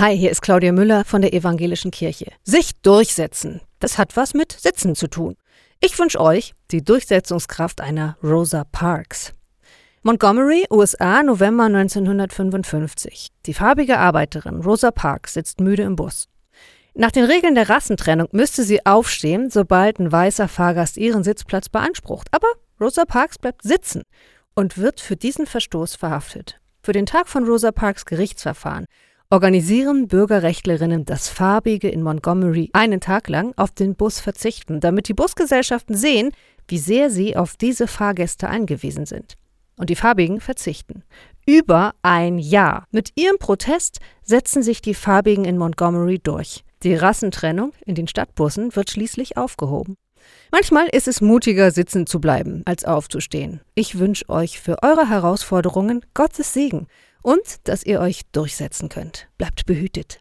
Hi, hier ist Claudia Müller von der Evangelischen Kirche. Sich durchsetzen, das hat was mit Sitzen zu tun. Ich wünsche euch die Durchsetzungskraft einer Rosa Parks. Montgomery, USA, November 1955. Die farbige Arbeiterin Rosa Parks sitzt müde im Bus. Nach den Regeln der Rassentrennung müsste sie aufstehen, sobald ein weißer Fahrgast ihren Sitzplatz beansprucht. Aber Rosa Parks bleibt sitzen und wird für diesen Verstoß verhaftet. Für den Tag von Rosa Parks Gerichtsverfahren organisieren Bürgerrechtlerinnen das Farbige in Montgomery einen Tag lang auf den Bus verzichten, damit die Busgesellschaften sehen, wie sehr sie auf diese Fahrgäste angewiesen sind. Und die Farbigen verzichten. Über ein Jahr. Mit ihrem Protest setzen sich die Farbigen in Montgomery durch. Die Rassentrennung in den Stadtbussen wird schließlich aufgehoben. Manchmal ist es mutiger, sitzen zu bleiben, als aufzustehen. Ich wünsche euch für eure Herausforderungen Gottes Segen und dass ihr euch durchsetzen könnt. Bleibt behütet.